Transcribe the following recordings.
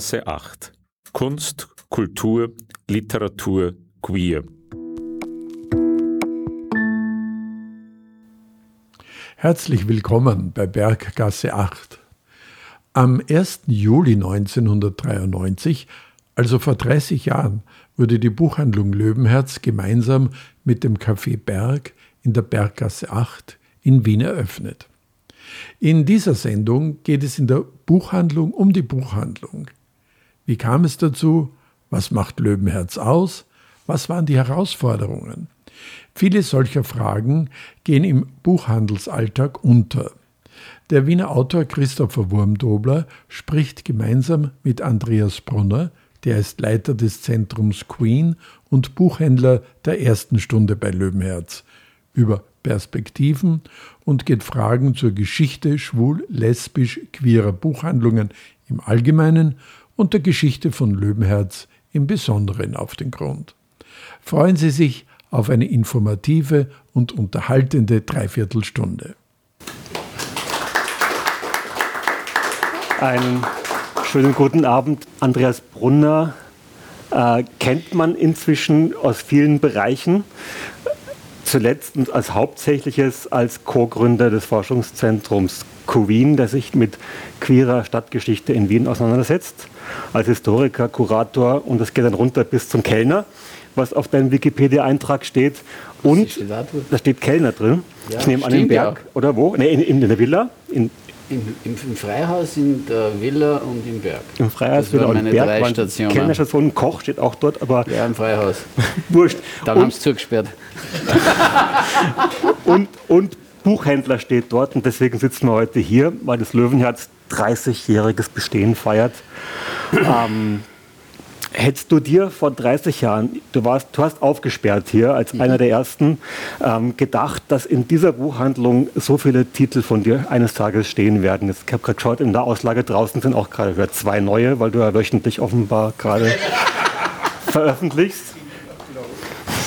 Berggasse 8. Kunst, Kultur, Literatur, Queer. Herzlich willkommen bei Berggasse 8. Am 1. Juli 1993, also vor 30 Jahren, wurde die Buchhandlung Löwenherz gemeinsam mit dem Café Berg in der Berggasse 8 in Wien eröffnet. In dieser Sendung geht es in der Buchhandlung um die Buchhandlung. Wie kam es dazu? Was macht Löwenherz aus? Was waren die Herausforderungen? Viele solcher Fragen gehen im Buchhandelsalltag unter. Der Wiener Autor Christopher Wurmdobler spricht gemeinsam mit Andreas Brunner, der ist Leiter des Zentrums Queen und Buchhändler der ersten Stunde bei Löwenherz, über Perspektiven und geht Fragen zur Geschichte schwul, lesbisch, queerer Buchhandlungen im Allgemeinen und der Geschichte von Löwenherz im Besonderen auf den Grund. Freuen Sie sich auf eine informative und unterhaltende Dreiviertelstunde. Einen schönen guten Abend, Andreas Brunner. Äh, kennt man inzwischen aus vielen Bereichen zuletzt und als hauptsächliches als Co-Gründer des Forschungszentrums Queen, der sich mit queerer Stadtgeschichte in Wien auseinandersetzt, als Historiker, Kurator und das geht dann runter bis zum Kellner, was auf deinem Wikipedia-Eintrag steht. Und steht da, da, steht Kellner drin. Ja, ich nehme an den Berg, ja. oder wo? Nee, in, in, der Villa, in, im, im, Im, Freihaus, in der Villa und im Berg. Im Freihaus, das Villa und Berg. Drei Stationen. Kellnerstation, Koch steht auch dort, aber. Ja, im Freihaus. Wurscht. Dann haben sie zugesperrt. und, und Buchhändler steht dort und deswegen sitzen wir heute hier, weil das Löwenherz 30-jähriges Bestehen feiert. ähm, Hättest du dir vor 30 Jahren, du, warst, du hast aufgesperrt hier als mhm. einer der ersten, ähm, gedacht, dass in dieser Buchhandlung so viele Titel von dir eines Tages stehen werden? Jetzt, ich habe gerade geschaut, in der Auslage draußen sind auch gerade zwei neue, weil du ja wöchentlich offenbar gerade veröffentlichst.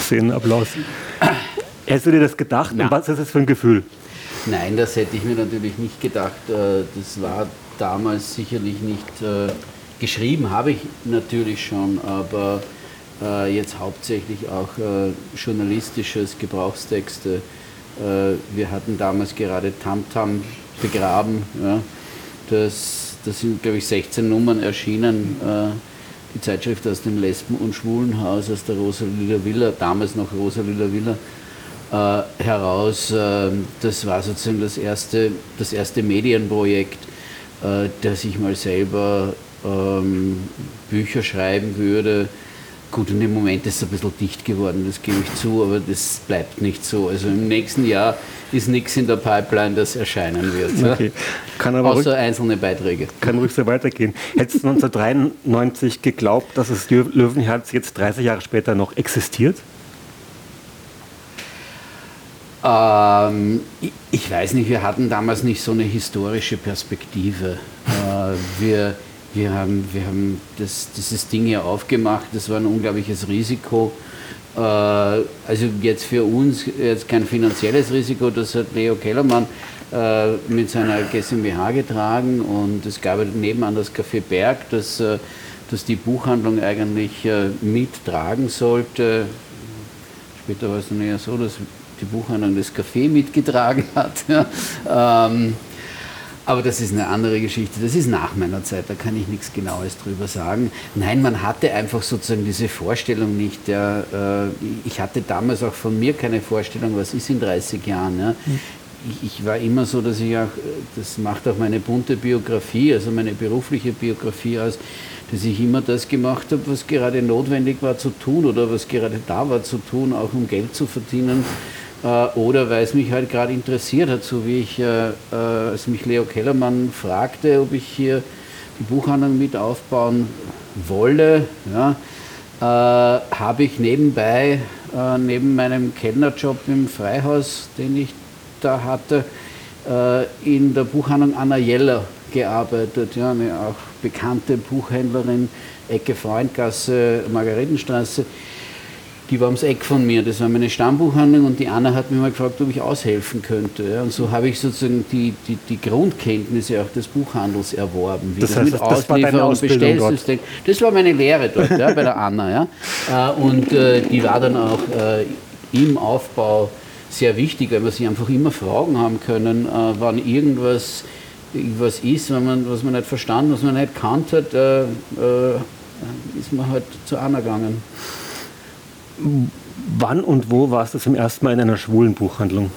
Szenenapplaus. Hättest du dir das gedacht? Und was ist das für ein Gefühl? Nein, das hätte ich mir natürlich nicht gedacht. Äh, das war damals sicherlich nicht äh, Geschrieben habe ich natürlich schon, aber äh, jetzt hauptsächlich auch äh, journalistisches, Gebrauchstexte. Äh, wir hatten damals gerade Tamtam begraben. Ja. Das, das sind, glaube ich, 16 Nummern erschienen. Äh, die Zeitschrift aus dem Lesben- und Schwulenhaus, aus der Rosalila Villa, damals noch Rosalila Villa, äh, heraus. Äh, das war sozusagen das erste, das erste Medienprojekt, das ich mal selber ähm, Bücher schreiben würde. Gut, und im Moment ist es ein bisschen dicht geworden, das gebe ich zu, aber das bleibt nicht so. Also im nächsten Jahr ist nichts in der Pipeline, das erscheinen wird. Okay. Kann aber Außer einzelne Beiträge. Kann ruhig so weitergehen. Hättest du 1993 geglaubt, dass das Löwenherz jetzt 30 Jahre später noch existiert? Ähm, ich, ich, weiß nicht, wir hatten damals nicht so eine historische Perspektive. Äh, wir wir haben, wir haben das, dieses Ding hier aufgemacht, das war ein unglaubliches Risiko. Äh, also jetzt für uns jetzt kein finanzielles Risiko, das hat Leo Kellermann äh, mit seiner GmbH getragen und es gab nebenan das Café Berg, das, äh, das die Buchhandlung eigentlich mittragen sollte. Später war es dann eher so, dass die Buchhandlung das Café mitgetragen hat. Ähm, aber das ist eine andere Geschichte. Das ist nach meiner Zeit, da kann ich nichts Genaues drüber sagen. Nein, man hatte einfach sozusagen diese Vorstellung nicht. Ja, äh, ich hatte damals auch von mir keine Vorstellung, was ist in 30 Jahren. Ja. Ich, ich, war immer so, dass ich auch, das macht auch meine bunte Biografie, also meine berufliche Biografie aus, dass ich immer das gemacht habe, was gerade notwendig war zu tun oder was gerade da war zu tun, auch um Geld zu verdienen äh, oder weil es mich halt gerade interessiert hat, so wie ich, äh, äh, als mich Leo Kellermann fragte, ob ich hier die Buchhandlung mit aufbauen wolle, ja, äh, habe ich nebenbei, äh, neben meinem Kellnerjob im Freihaus, den ich da hatte, äh, in der Buchhandlung Anna Jeller gearbeitet, ja, eine auch bekannte Buchhändlerin, Ecke Freundgasse, Margaretenstraße die war ums Eck von mir. Das war meine Stammbuchhandlung und die Anna hat mich mal gefragt, ob ich aushelfen könnte. Ja. Und so habe ich sozusagen die, die, die, Grundkenntnisse auch des Buchhandels erworben. Wie das, das heißt, mit das Auslieferung, Bestellsystem. Das war meine Lehre dort ja, bei der Anna. Ja. Äh, und äh, die war dann auch äh, im Aufbau sehr wichtig, weil wir sie einfach immer Fragen haben können, äh, wann irgendwas was ist, wenn man, was man nicht verstanden, was man nicht kannt hat, äh, äh, ist man halt zu Anna gegangen. Wann und wo warst du zum ersten Mal in einer schwulen Buchhandlung?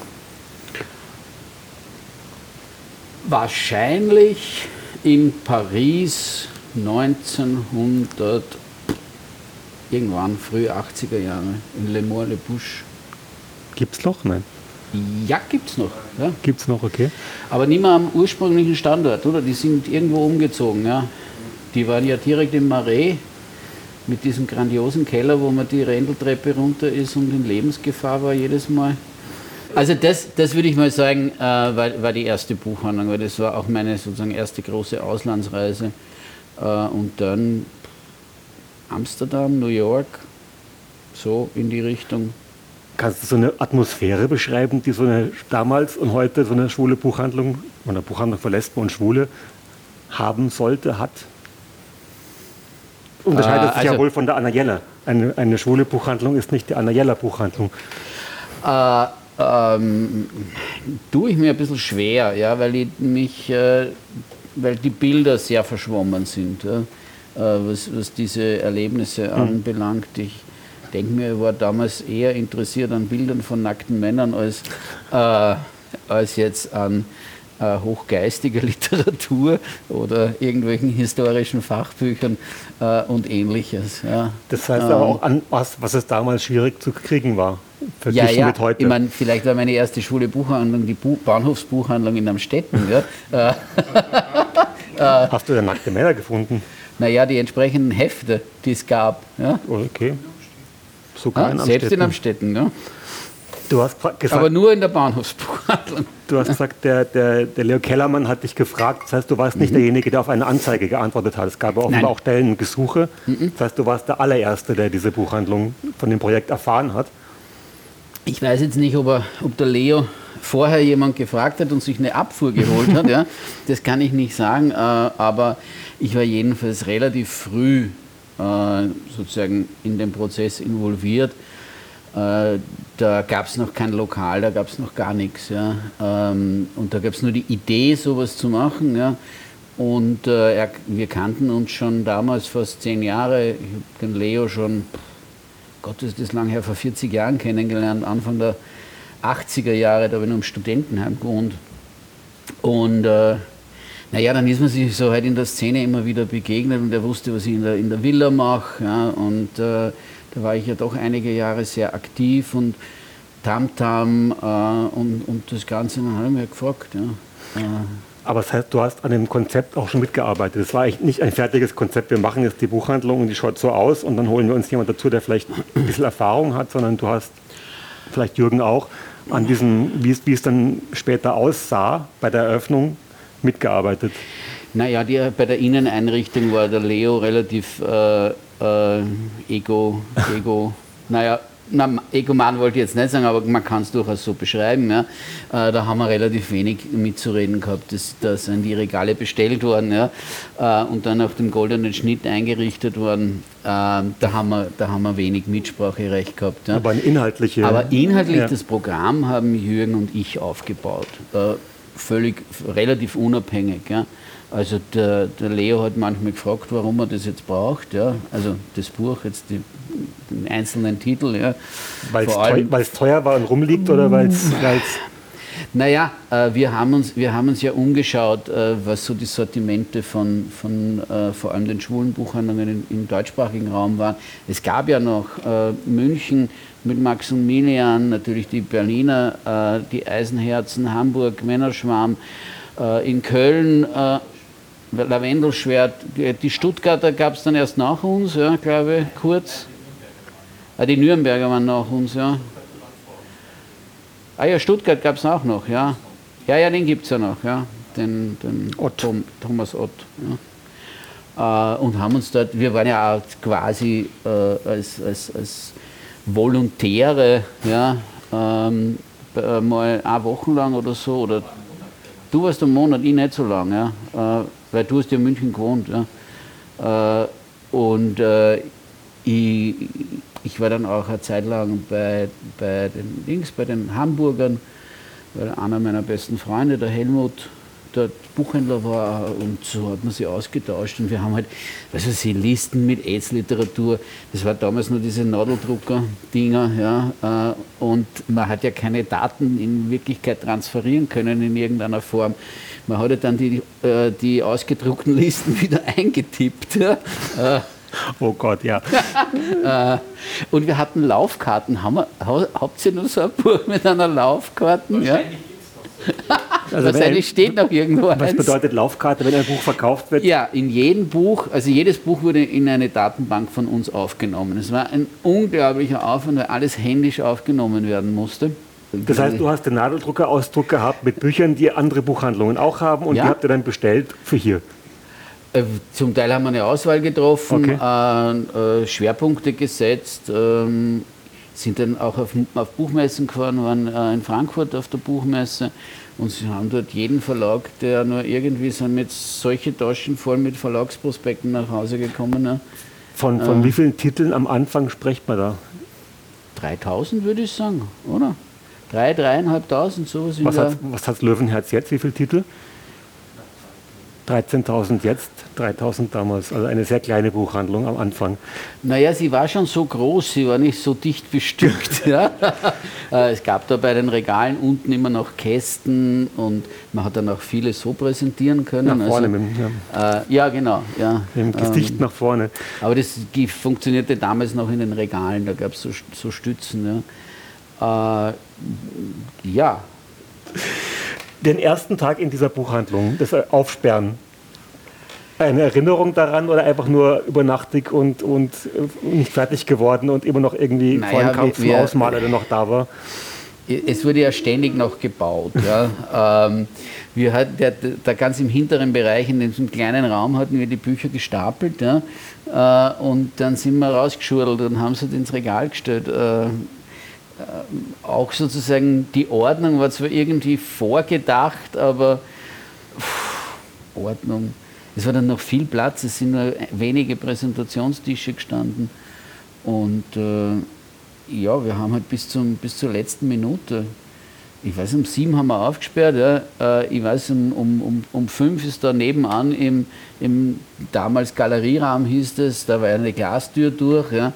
Wahrscheinlich in Paris 1900, irgendwann, frühe 80er Jahre, in Le Mans Le Bouche. Gibt's noch? Nein. Ja, gibt's noch. Ja. Gibt's noch, okay. Aber nicht mehr am ursprünglichen Standort, oder? Die sind irgendwo umgezogen, ja. Die waren ja direkt im Marais mit diesem grandiosen Keller, wo man die Rändeltreppe runter ist und in Lebensgefahr war jedes Mal. Also das, das würde ich mal sagen, äh, war, war, die erste Buchhandlung, weil das war auch meine sozusagen erste große Auslandsreise. Äh, und dann Amsterdam, New York, so in die Richtung. Kannst du so eine Atmosphäre beschreiben, die so eine damals und heute so eine schwule Buchhandlung oder Buchhandlung für Lesben und Schwule haben sollte, hat? Unterscheidet sich also, ja wohl von der Anna Jeller. Eine, eine schwule Buchhandlung ist nicht die Anna Jeller Buchhandlung. Äh, ähm, tue ich mir ein bisschen schwer, ja, weil ich mich, äh, weil die Bilder sehr verschwommen sind, ja, äh, was, was diese Erlebnisse mhm. anbelangt. Ich denke mir, ich war damals eher interessiert an Bildern von nackten Männern als, äh, als jetzt an äh, hochgeistiger Literatur oder irgendwelchen historischen Fachbüchern äh, und ähnliches. Ja. Das heißt aber auch an was, was es damals schwierig zu kriegen war. Ja, ja. Mit heute. Ich meine, vielleicht war meine erste schwule Buchhandlung die Bu Bahnhofsbuchhandlung in Amstetten. ja. Hast du da nackte Männer gefunden? Naja, die entsprechenden Hefte, die es gab. Ja. Okay. Sogar ah, in Amstetten. Selbst in Amstetten, ja. Du hast gesagt, Aber nur in der Bahnhofsbuchhandlung. Du hast gesagt, der, der, der Leo Kellermann hat dich gefragt. Das heißt, du warst nicht mhm. derjenige, der auf eine Anzeige geantwortet hat. Es gab offenbar Nein. auch Stellengesuche. Mhm. Das heißt, du warst der allererste, der diese Buchhandlung von dem Projekt erfahren hat. Ich weiß jetzt nicht, ob, er, ob der Leo vorher jemand gefragt hat und sich eine Abfuhr geholt hat. Ja. Das kann ich nicht sagen. Äh, aber ich war jedenfalls relativ früh äh, sozusagen in den Prozess involviert äh, da gab es noch kein Lokal, da gab es noch gar nichts. Ja. Ähm, und da gab es nur die Idee, sowas zu machen. Ja. Und äh, er, wir kannten uns schon damals, fast zehn Jahre. Ich habe den Leo schon, Gott ist das lang her, vor 40 Jahren kennengelernt, Anfang der 80er Jahre, da habe ich noch im Studentenheim gewohnt. Und äh, naja, dann ist man sich so halt in der Szene immer wieder begegnet und er wusste, was ich in der, in der Villa mache. Ja, und äh, da war ich ja doch einige Jahre sehr aktiv und Tamtam -Tam, äh, und, und das Ganze, dann habe ich mir gefragt. Ja. Äh. Aber das heißt, du hast an dem Konzept auch schon mitgearbeitet. Es war eigentlich nicht ein fertiges Konzept, wir machen jetzt die Buchhandlung und die schaut so aus und dann holen wir uns jemand dazu, der vielleicht ein bisschen Erfahrung hat, sondern du hast, vielleicht Jürgen auch, an diesem, wie es, wie es dann später aussah bei der Eröffnung, mitgearbeitet. Naja, die, bei der Inneneinrichtung war der Leo relativ äh, äh, Ego, Ego, naja, na, Egoman wollte ich jetzt nicht sagen, aber man kann es durchaus so beschreiben. Ja. Äh, da haben wir relativ wenig mitzureden gehabt. Da sind die Regale bestellt worden ja, äh, und dann auf dem goldenen Schnitt eingerichtet worden. Äh, da, haben wir, da haben wir wenig Mitspracherecht gehabt. Ja. Aber ein inhaltliche. Aber inhaltlich ja. das Programm haben Jürgen und ich aufgebaut. Äh, völlig relativ unabhängig. Ja. Also der, der, Leo hat manchmal gefragt, warum er das jetzt braucht. Ja. Also das Buch, jetzt die, den einzelnen Titel. Ja. Weil es teuer, teuer, war und rumliegt oder weil es... Naja, äh, wir, haben uns, wir haben uns ja umgeschaut, äh, was so die Sortimente von, von äh, vor allem den schwulen Buchhandlungen im deutschsprachigen Raum waren. Es gab ja noch äh, München mit Maximilian, natürlich die Berliner, äh, die Eisenherzen, Hamburg, Männerschwarm, äh, in Köln Lavendelschwert. Die Stuttgarter gab es dann erst nach uns, ja, glaube ich, kurz. Ah, die Nürnberger waren nach uns, ja. Ah ja, Stuttgart gab es auch noch, ja. Ja, ja, den gibt es ja noch, ja. Den, den Ott. Tom, Thomas Ott. Ja. Äh, und haben uns dort, wir waren ja auch quasi äh, als, als, als Volontäre, ja, ähm, mal eine Woche lang oder so, oder du warst einen Monat, ich nicht so lange, ja, äh, weil du hast ja in München gewohnt. Ja, äh, und äh, ich, ich war dann auch eine Zeit lang bei, bei den Dings, bei den Hamburgern, weil einer meiner besten Freunde, der Helmut, der Buchhändler war und so hat man sich ausgetauscht und wir haben halt, was weiß ich, Listen mit AIDS-Literatur, das war damals nur diese Nadeldrucker-Dinger, ja, äh, und man hat ja keine Daten in Wirklichkeit transferieren können in irgendeiner Form. Man hat ja dann die, äh, die ausgedruckten Listen wieder eingetippt. Ja. Äh, Oh Gott, ja. Äh, und wir hatten Laufkarten. Haben wir, habt ihr nur so ein Buch mit einer Laufkarte? Ja? Also Wahrscheinlich steht noch irgendwo Was eins. bedeutet Laufkarte, wenn ein Buch verkauft wird? Ja, in jedem Buch, also jedes Buch wurde in eine Datenbank von uns aufgenommen. Es war ein unglaublicher Aufwand, weil alles händisch aufgenommen werden musste. Das heißt, du hast den Nadeldrucker-Ausdruck gehabt mit Büchern, die andere Buchhandlungen auch haben und ja. die habt ihr dann bestellt für hier. Äh, zum Teil haben wir eine Auswahl getroffen, okay. äh, äh, Schwerpunkte gesetzt, äh, sind dann auch auf, auf Buchmessen gefahren, waren äh, in Frankfurt auf der Buchmesse und sie haben dort jeden Verlag, der nur irgendwie sind mit solche Taschen voll mit Verlagsprospekten nach Hause gekommen. Ne? Von, von wie vielen Titeln am Anfang spricht man da? 3000 würde ich sagen, oder? Drei, dreieinhalbtausend, sowas. Was hat, was hat Löwenherz jetzt? Wie viele Titel? 13.000 jetzt, 3.000 damals. Also eine sehr kleine Buchhandlung am Anfang. Naja, sie war schon so groß, sie war nicht so dicht bestückt. ja. Äh, es gab da bei den Regalen unten immer noch Kästen und man hat dann auch viele so präsentieren können. Nach vorne, also, mit, ja. Äh, ja. genau. Ja. Dem Gesicht ähm, nach vorne. Aber das funktionierte damals noch in den Regalen, da gab es so, so Stützen. Ja. Äh, ja den ersten Tag in dieser Buchhandlung, das Aufsperren, eine Erinnerung daran oder einfach nur übernachtig und, und nicht fertig geworden und immer noch irgendwie naja, vor dem Kampf zum Ausmaler, der noch da war? Es wurde ja ständig noch gebaut. ja. ähm, wir hatten der, da ganz im hinteren Bereich, in diesem kleinen Raum, hatten wir die Bücher gestapelt. Ja, äh, und dann sind wir rausgeschurdelt und haben sie ins Regal gestellt. Äh, äh, auch sozusagen die Ordnung war zwar irgendwie vorgedacht, aber pff, Ordnung. Es war dann noch viel Platz, es sind nur wenige Präsentationstische gestanden. Und äh, ja, wir haben halt bis, zum, bis zur letzten Minute, ich weiß, um sieben haben wir aufgesperrt, ja, äh, ich weiß, um, um, um, um fünf ist da nebenan im, im damals Galerieraum hieß es, da war eine Glastür durch. Ja,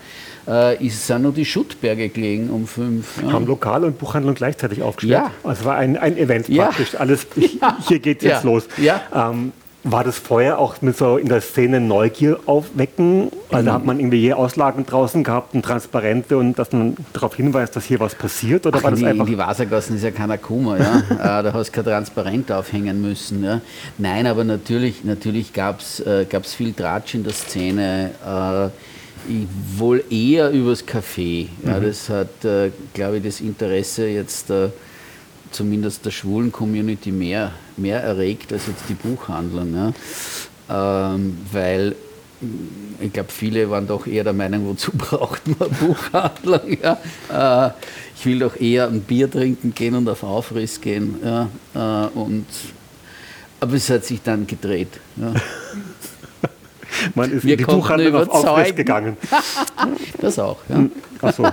äh, ist, sind noch die Schuttberge gelegen um fünf. Ja. Haben Lokal und Buchhandlung gleichzeitig aufgestellt. Ja. Also war ein, ein Event ja. praktisch. Alles, hier geht jetzt los. Ja. Ähm, war das vorher auch mit so in der Szene Neugier aufwecken? Also mhm. hat man irgendwie je Auslagen draußen gehabt und Transparente und dass man darauf hinweist, dass hier was passiert? Oder Ach, war das die, einfach in die Wassergassen ist ja keiner Kummer, ja. Äh, da hast du kein Transparent aufhängen müssen. Ja. Nein, aber natürlich, natürlich gab es äh, viel Tratsch in der Szene. Äh, wohl eher übers Café. Ja, mhm. Das hat, äh, glaube ich, das Interesse jetzt äh, zumindest der schwulen Community mehr, mehr erregt als jetzt die Buchhandlung. Ja. Ähm, weil mm, ich glaube, viele waren doch eher der Meinung, wozu braucht man Buchhandlung? Ja? Äh, ich will doch eher ein Bier trinken gehen und auf Aufriss gehen. Ja? Äh, und, aber es hat sich dann gedreht. Ja. Man ist Wir in die Buchhandlung auf Aufriss gegangen. das auch, ja. Hm, ach so.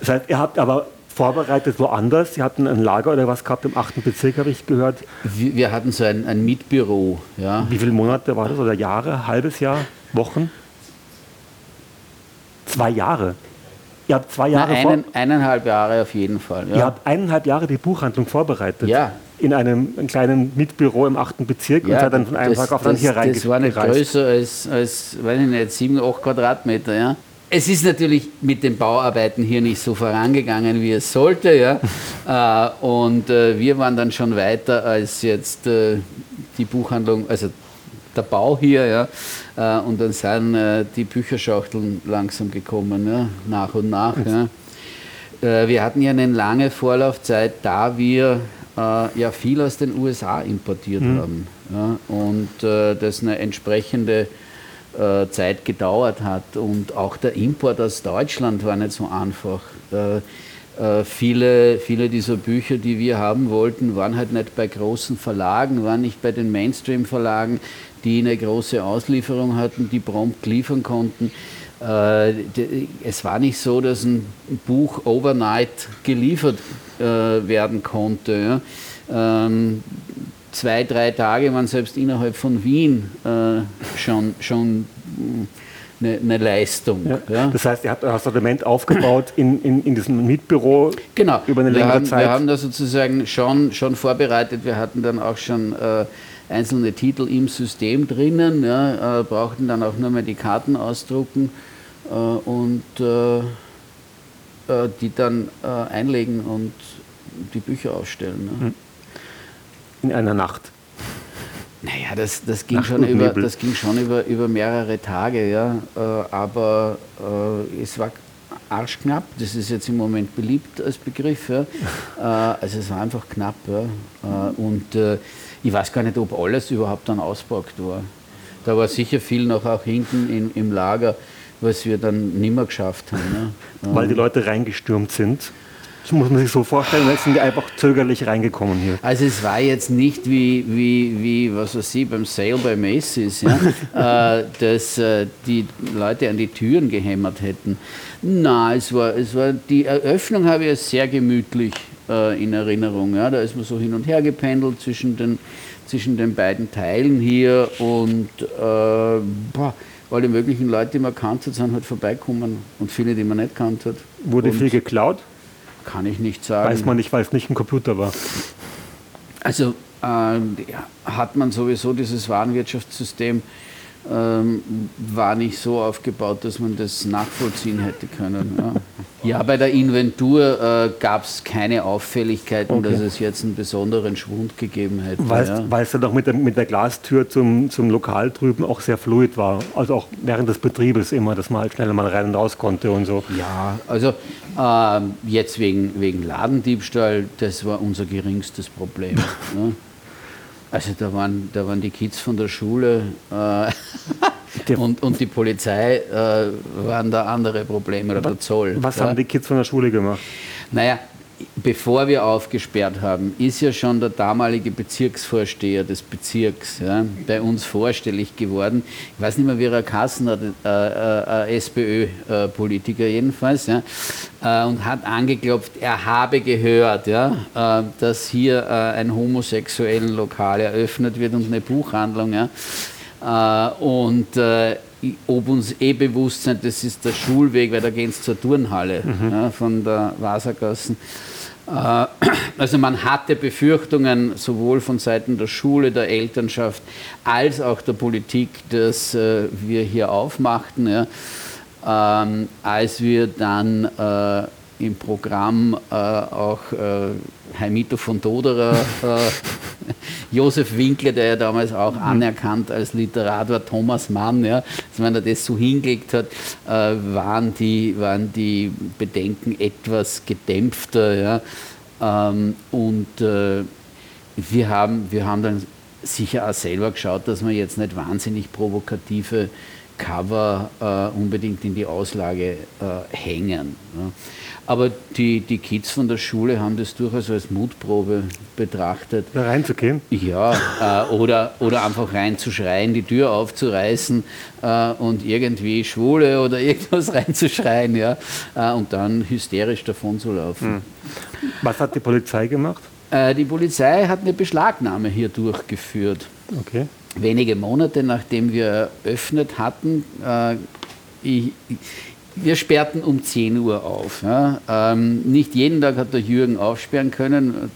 Das heißt, ihr habt aber vorbereitet woanders. Sie hatten ein Lager oder was gehabt im 8. Bezirk, habe ich gehört. Wir, wir hatten so ein, ein Mietbüro. Ja. Wie viele Monate war das? Oder Jahre? Halbes Jahr? Wochen? Zwei Jahre. Ihr habt zwei Jahre Na, einen, Eineinhalb Jahre auf jeden Fall. Ja. Ihr habt eineinhalb Jahre die Buchhandlung vorbereitet. Ja. In einem, einem kleinen Mietbüro im 8. Bezirk ja, und seid dann von einem das, Tag auf dann hier reingereist. Das war nicht größer als, als weiß ich nicht, 7, 8 Quadratmeter. Ja. Es ist natürlich mit den Bauarbeiten hier nicht so vorangegangen, wie es sollte. Ja. Äh, und äh, wir waren dann schon weiter als jetzt äh, die Buchhandlung, also der Bau hier. Ja. Und dann sind die Bücherschachteln langsam gekommen, ja, nach und nach. Ja. Wir hatten ja eine lange Vorlaufzeit, da wir ja viel aus den USA importiert mhm. haben. Ja. Und das eine entsprechende äh, Zeit gedauert hat. Und auch der Import aus Deutschland war nicht so einfach. Äh, äh, viele, viele dieser Bücher, die wir haben wollten, waren halt nicht bei großen Verlagen, waren nicht bei den Mainstream-Verlagen, die eine große Auslieferung hatten, die prompt liefern konnten. Äh, es war nicht so, dass ein Buch overnight geliefert äh, werden konnte. Ähm, zwei, drei Tage waren selbst innerhalb von Wien schon, schon eine, eine Leistung. Ja. Ja. Das heißt, ihr habt euer Sortiment aufgebaut in, in, in diesem Mietbüro genau. über eine wir längere haben, Zeit. Wir haben das sozusagen schon, schon vorbereitet. Wir hatten dann auch schon äh, einzelne Titel im System drinnen, ja, äh, brauchten dann auch nur mehr die Karten ausdrucken äh, und äh, äh, die dann äh, einlegen und die Bücher ausstellen. Ne? Hm. In einer Nacht. Naja, das, das, ging, schon über, das ging schon über, über mehrere Tage, ja. Äh, aber äh, es war arschknapp, das ist jetzt im Moment beliebt als Begriff. Ja. Äh, also es war einfach knapp. Ja. Äh, und äh, ich weiß gar nicht, ob alles überhaupt dann auspackt war. Da war sicher viel noch auch hinten in, im Lager, was wir dann nimmer geschafft haben. Ja. Weil die Leute reingestürmt sind. Das muss man sich so vorstellen, jetzt sind die einfach zögerlich reingekommen hier. Also es war jetzt nicht wie, wie, wie was weiß ich, beim Sale bei Macy's, ja, äh, dass äh, die Leute an die Türen gehämmert hätten. Nein, es war, es war die Eröffnung habe ich sehr gemütlich äh, in Erinnerung. Ja. Da ist man so hin und her gependelt zwischen den, zwischen den beiden Teilen hier und äh, boah, alle möglichen Leute, die man kannte, sind halt vorbeikommen und viele, die man nicht kannte. Wurde und viel geklaut? Kann ich nicht sagen. Weiß man nicht, weil es nicht ein Computer war. Also äh, hat man sowieso dieses Warenwirtschaftssystem ähm, war nicht so aufgebaut, dass man das nachvollziehen hätte können. Ja, ja bei der Inventur äh, gab es keine Auffälligkeiten, okay. dass es jetzt einen besonderen Schwund gegeben hätte. Weil ja. es dann auch mit der, mit der Glastür zum, zum Lokal drüben auch sehr fluid war. Also auch während des Betriebes immer, dass man halt schneller mal rein und raus konnte und so. Ja, also äh, jetzt wegen, wegen Ladendiebstahl, das war unser geringstes Problem. ne? Also da waren, da waren die Kids von der Schule äh, und, und die Polizei äh, waren da andere Probleme oder der Zoll. Was ja? haben die Kids von der Schule gemacht? Naja, bevor wir aufgesperrt haben, ist ja schon der damalige Bezirksvorsteher des Bezirks ja, bei uns vorstellig geworden. Ich weiß nicht mehr, wie er Kassen hat, äh, äh, SPÖ-Politiker jedenfalls, ja, äh, und hat angeklopft, er habe gehört, ja, äh, dass hier äh, ein homosexuellen Lokal eröffnet wird und eine Buchhandlung. Ja, äh, und ob uns eh bewusst sind, das ist der Schulweg, weil da gehen es zur Turnhalle mhm. ja, von der Wassergassen. Äh, also man hatte Befürchtungen sowohl von Seiten der Schule, der Elternschaft als auch der Politik, dass äh, wir hier aufmachten. Ja. Ähm, als wir dann äh, im Programm äh, auch Heimito von Doderer, äh, Josef Winkler, der ja damals auch mhm. anerkannt als Literat war, Thomas Mann, ja, also wenn er das so hingelegt hat, äh, waren, die, waren die Bedenken etwas gedämpfter. Ja, ähm, und äh, wir, haben, wir haben dann sicher auch selber geschaut, dass wir jetzt nicht wahnsinnig provokative Cover äh, unbedingt in die Auslage äh, hängen. Ja. Aber die, die Kids von der Schule haben das durchaus als Mutprobe betrachtet. Da reinzugehen? Ja, äh, oder, oder einfach reinzuschreien, die Tür aufzureißen äh, und irgendwie Schwule oder irgendwas reinzuschreien ja, äh, und dann hysterisch davon zu laufen. Hm. Was hat die Polizei gemacht? Äh, die Polizei hat eine Beschlagnahme hier durchgeführt. Okay. Wenige Monate nachdem wir eröffnet hatten, äh, ich, wir sperrten um 10 Uhr auf. Ja. Ähm, nicht jeden Tag hat der Jürgen aufsperren können.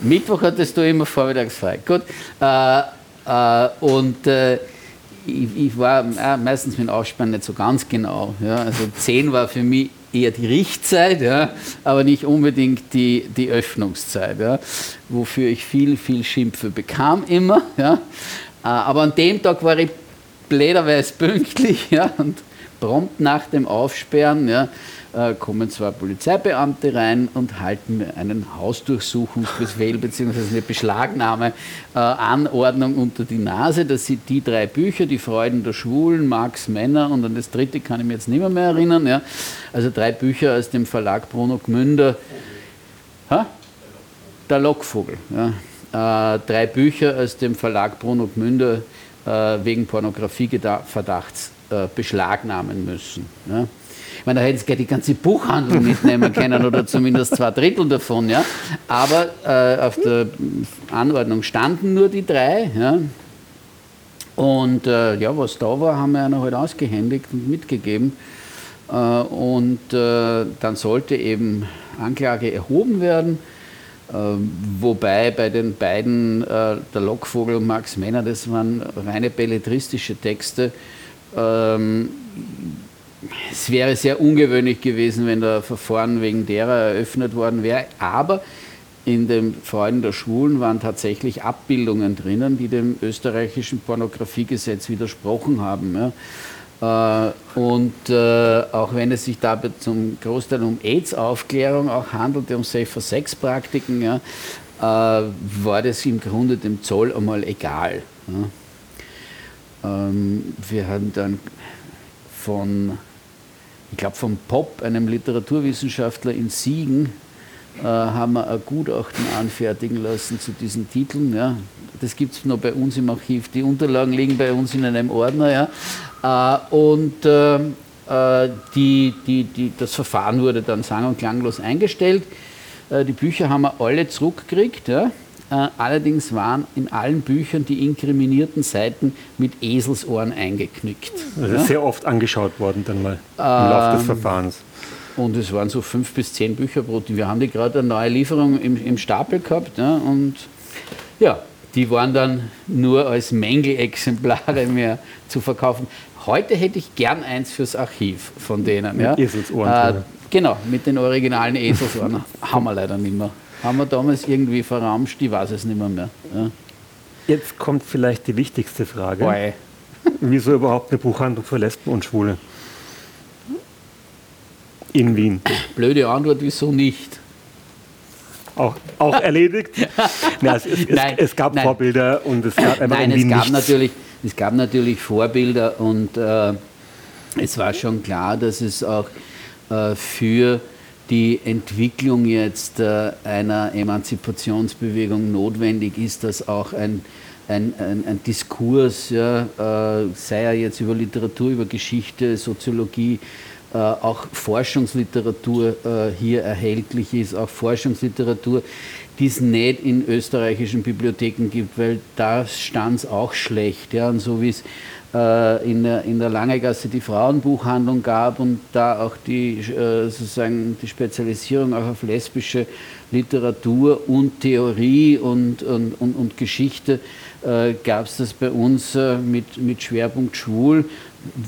Mittwoch hattest du immer vormittags frei. Gut. Äh, äh, und äh, ich, ich, war äh, meistens mit dem Aufsperren nicht so ganz genau. Ja. Also 10 war für mich eher die Richtzeit, ja, aber nicht unbedingt die, die Öffnungszeit, ja, wofür ich viel, viel Schimpfe bekam immer. Ja. Äh, aber an dem Tag war ich bläderweise pünktlich ja, und prompt nach dem Aufsperren ja, äh, kommen zwei Polizeibeamte rein und halten mir einen Hausdurchsuchungsbefehl bzw. eine Beschlagnahme-Anordnung unter die Nase. Das sind die drei Bücher, die Freuden der Schwulen, Marx Männer und an das dritte kann ich mich jetzt nicht mehr, mehr erinnern. Ja. Also drei Bücher aus dem Verlag Bruno Gmünder. Ha? Der Lockvogel. Ja. Äh, drei Bücher aus dem Verlag Bruno Gmünder äh, wegen Pornografieverdachts äh, beschlagnahmen müssen. Ja. Ich meine, da hätten sie die ganze Buchhandlung mitnehmen können oder zumindest zwei Drittel davon. Ja. Aber äh, auf der Anordnung standen nur die drei. Ja. Und äh, ja, was da war, haben wir einer halt ausgehändigt und mitgegeben. Äh, und äh, dann sollte eben Anklage erhoben werden. Äh, wobei bei den beiden, der Lockvogel und Max Männer, das waren reine belletristische Texte. Ähm, es wäre sehr ungewöhnlich gewesen, wenn der Verfahren wegen derer eröffnet worden wäre, aber in den Freuden der Schwulen waren tatsächlich Abbildungen drinnen, die dem österreichischen Pornografiegesetz widersprochen haben. Ja. Äh, und äh, auch wenn es sich dabei zum Großteil um AIDS-Aufklärung auch handelte, um Safer-Sex-Praktiken, ja, äh, war das im Grunde dem Zoll einmal egal. Ja. Ähm, wir haben dann von ich glaube vom Pop, einem Literaturwissenschaftler in Siegen, äh, haben wir ein Gutachten anfertigen lassen zu diesen Titeln. Ja. Das gibt es noch bei uns im Archiv. Die Unterlagen liegen bei uns in einem Ordner. Ja. Äh, und äh, äh die, die, die, das Verfahren wurde dann sang- und klanglos eingestellt. Äh, die Bücher haben wir alle zurückgekriegt. Ja. Äh, allerdings waren in allen Büchern die inkriminierten Seiten mit Eselsohren eingeknickt. Also ja? sehr oft angeschaut worden dann mal im ähm, Laufe des Verfahrens. Und es waren so fünf bis zehn Bücher pro. Wir haben die gerade eine neue Lieferung im, im Stapel gehabt. Ja, und ja, die waren dann nur als Mängelexemplare mehr zu verkaufen. Heute hätte ich gern eins fürs Archiv von denen. Mit ja. Eselsohren. Äh, genau, mit den originalen Eselsohren. haben wir leider nicht mehr haben wir damals irgendwie verramscht, ich weiß es nicht mehr. mehr. Ja. Jetzt kommt vielleicht die wichtigste Frage. Boy. Wieso überhaupt eine Buchhandlung für Lesben und Schwule? In Wien. Blöde Antwort, wieso nicht? Auch, auch erledigt? ja, es, es, nein, es, gab nein. Vorbilder und es gab einfach Nein, es gab, natürlich, es gab natürlich Vorbilder und äh, es war schon klar, dass es auch äh, für die Entwicklung jetzt äh, einer Emanzipationsbewegung notwendig ist, dass auch ein, ein, ein, ein Diskurs, ja, äh, sei er jetzt über Literatur, über Geschichte, Soziologie, äh, auch Forschungsliteratur hier erhältlich ist, auch Forschungsliteratur, die es nicht in österreichischen Bibliotheken gibt, weil da stand es auch schlecht. Ja, und so wie es in der, in der Langegasse die Frauenbuchhandlung gab und da auch die, äh, sozusagen die Spezialisierung auch auf lesbische Literatur und Theorie und, und, und, und Geschichte, äh, gab es das bei uns mit, mit Schwerpunkt Schwul,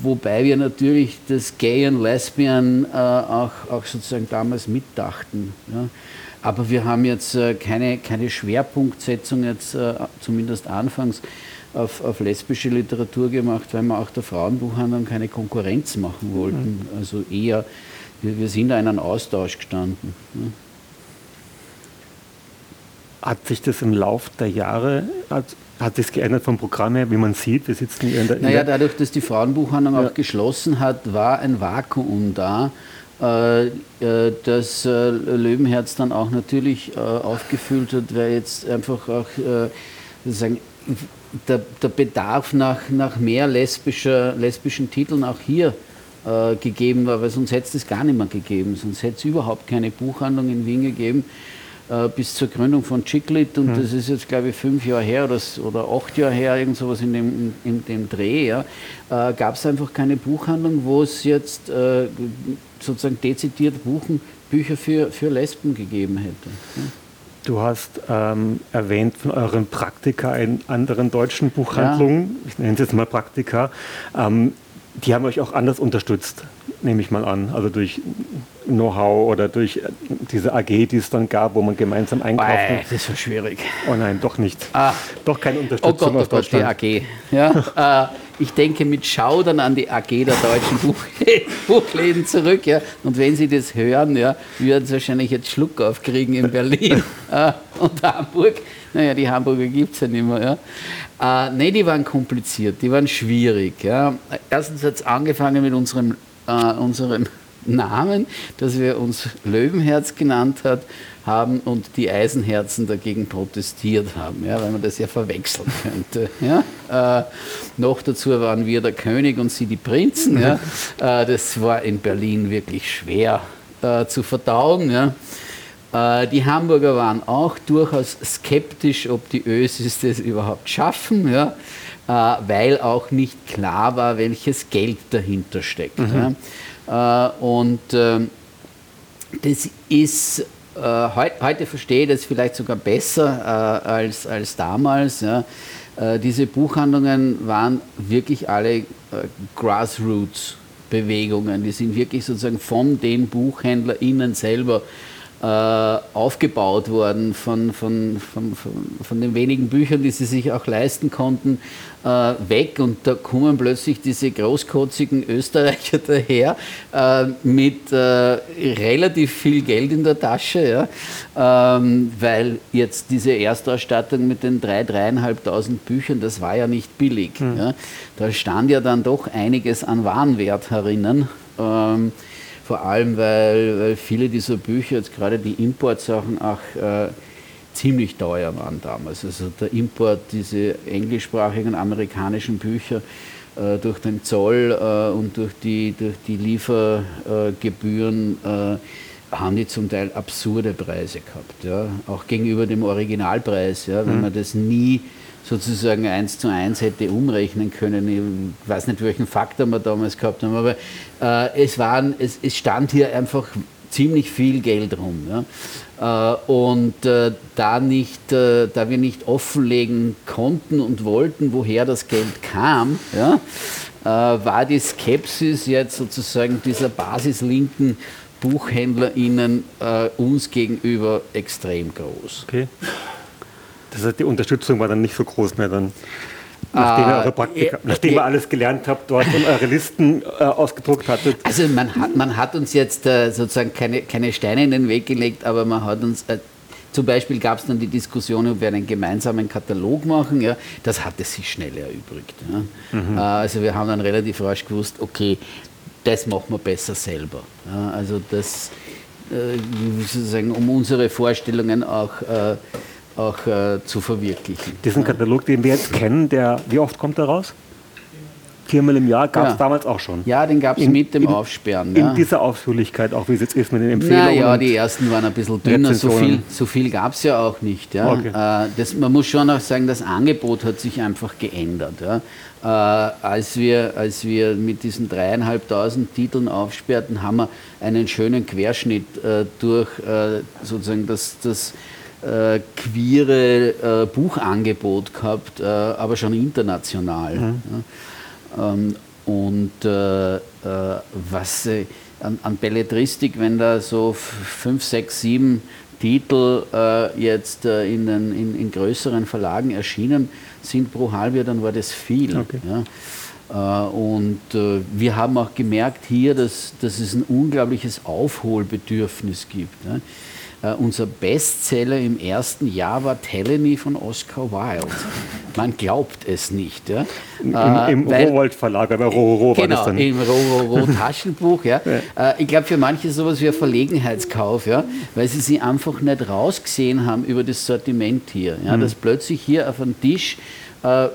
wobei wir natürlich das Gay und Lesbian auch, auch sozusagen damals mitdachten. Ja. Aber wir haben jetzt keine, keine Schwerpunktsetzung, jetzt zumindest anfangs, auf, auf, lesbische Literatur gemacht, weil wir auch der Frauenbuchhandlung keine Konkurrenz machen wollten. Mhm. Also eher, wir, wir, sind da in einem Austausch gestanden. Ne? Hat sich das im Laufe der Jahre, hat, hat das geändert vom Programm her, wie man sieht? Wir sitzen in der. Naja, dadurch, dass die Frauenbuchhandlung ja. auch geschlossen hat, war ein Vakuum da. Äh, äh, das äh, Löwenherz dann auch natürlich aufgefüllt hat, weil jetzt einfach auch sozusagen der, der Bedarf nach, nach mehr lesbischer, lesbischen Titeln auch hier äh, gegeben war, weil sonst hätte es das gar nicht mehr gegeben. Sonst hätte es überhaupt keine Buchhandlung in Wien gegeben äh, bis zur Gründung von Chicklit und mhm. das ist jetzt glaube ich fünf Jahre her oder, oder acht Jahre her, irgend sowas in dem, in, in dem Dreh, ja, äh, gab es einfach keine Buchhandlung, wo es jetzt äh, sozusagen dezidiert Buchen, Bücher für, für Lesben gegeben hätte. Ja. Du hast ähm, erwähnt von euren Praktika in anderen deutschen Buchhandlungen, ja. ich nenne es jetzt mal Praktika, ähm, die haben euch auch anders unterstützt, nehme ich mal an. Also durch Know-how oder durch äh, diese AG, die es dann gab, wo man gemeinsam einkauft. Oh, das ist so schwierig. Oh nein, doch nicht. Ah. Doch keine Unterstützung oh Gott, oh Gott, die AG. Ja, äh, ich denke mit Schaudern an die AG der deutschen Buch Buchläden zurück. Ja. Und wenn Sie das hören, ja, würden Sie wahrscheinlich jetzt Schluck aufkriegen in Berlin äh, und Hamburg. Naja, die Hamburger gibt es ja nicht mehr. Ja. Äh, nee, die waren kompliziert, die waren schwierig. Ja. Erstens hat es angefangen mit unserem, äh, unserem Namen, dass wir uns Löwenherz genannt hat, haben und die Eisenherzen dagegen protestiert haben, ja, weil man das ja verwechseln könnte. Ja. Äh, noch dazu waren wir der König und sie die Prinzen. Ja. Äh, das war in Berlin wirklich schwer äh, zu verdauen. Ja. Äh, die Hamburger waren auch durchaus skeptisch, ob die Ösis das überhaupt schaffen. Ja äh, weil auch nicht klar war, welches Geld dahinter steckt. Mhm. Ja. Äh, und ähm, das ist heut, heute verstehe ich das vielleicht sogar besser äh, als, als damals. Ja. Äh, diese Buchhandlungen waren wirklich alle äh, Grassroots-Bewegungen. Die sind wirklich sozusagen von den BuchhändlerInnen selber äh, aufgebaut worden, von, von, von, von, den wenigen Büchern, die sie sich auch leisten konnten, äh, weg und da kommen plötzlich diese großkotzigen Österreicher daher äh, mit äh, relativ viel Geld in der Tasche, ja, ähm, weil jetzt diese Erstausstattung mit den 3.000, 3.500 Büchern, das war ja nicht billig. Mhm. Ja. Da stand ja dann doch einiges an Warenwert herinnen. Vor allem, weil, weil, viele dieser Bücher, jetzt gerade die Importsachen, auch äh, ziemlich teuer waren damals. Also der Import, diese englischsprachigen amerikanischen Bücher äh, durch den Zoll äh, und durch die, durch die Liefergebühren äh, haben die zum Teil absurde Preise gehabt. Ja? Auch gegenüber dem Originalpreis. Ja? Wenn mhm. man das nie sozusagen eins zu eins hätte umrechnen können. Ich weiß nicht, welchen Faktor wir damals gehabt haben, aber äh, es, waren, es, es stand hier einfach ziemlich viel Geld rum. Ja? Äh, und äh, da, nicht, äh, da wir nicht offenlegen konnten und wollten, woher das Geld kam, ja, war die Skepsis jetzt sozusagen dieser basislinken BuchhändlerInnen uns gegenüber extrem groß. Okay. Das heißt, die Unterstützung war dann nicht so groß mehr dann. Nachdem, ihr, Praktika, äh, nachdem ihr alles gelernt habt dort und eure Listen äh, ausgedruckt hattet? Also man hat, man hat uns jetzt äh, sozusagen keine, keine Steine in den Weg gelegt, aber man hat uns äh, zum Beispiel gab es dann die Diskussion, ob wir einen gemeinsamen Katalog machen. Ja, das hatte sich schnell erübrigt. Ja. Mhm. Äh, also wir haben dann relativ rasch gewusst, okay, das machen wir besser selber. Ja, also das sozusagen um unsere Vorstellungen auch äh, auch äh, zu verwirklichen. Diesen Katalog, den wir jetzt kennen, der, wie oft kommt er raus? Viermal im Jahr gab es ja. damals auch schon. Ja, den gab es mit dem in, Aufsperren. In ja. dieser Ausführlichkeit, auch wie es jetzt ist mit den Empfehlungen. Ja, die ersten waren ein bisschen dünner, so viel, so viel gab es ja auch nicht. Ja. Okay. Äh, das, man muss schon auch sagen, das Angebot hat sich einfach geändert. Ja. Äh, als, wir, als wir mit diesen dreieinhalbtausend Titeln aufsperrten, haben wir einen schönen Querschnitt äh, durch äh, sozusagen das, das äh, queere äh, Buchangebot gehabt, äh, aber schon international. Mhm. Ja. Ähm, und äh, äh, was äh, an, an, Belletristik, wenn da so fünf, sechs, sieben Titel jetzt in, den, in, in, größeren Verlagen erschienen sind pro Halbjahr, dann war das viel. Okay. Ja. Und wir haben auch gemerkt hier, dass, dass es ein unglaubliches Aufholbedürfnis gibt. Uh, unser Bestseller im ersten Jahr war Teleny von Oscar Wilde. Man glaubt es nicht. Ja? Im, im äh, Rowold Verlag, bei Rororo genau, war das dann. im Rororo Taschenbuch. Ja? ja. Uh, ich glaube, für manche ist sowas wie ein Verlegenheitskauf, ja? weil sie sich einfach nicht rausgesehen haben über das Sortiment hier. Ja? Mhm. Dass plötzlich hier auf dem Tisch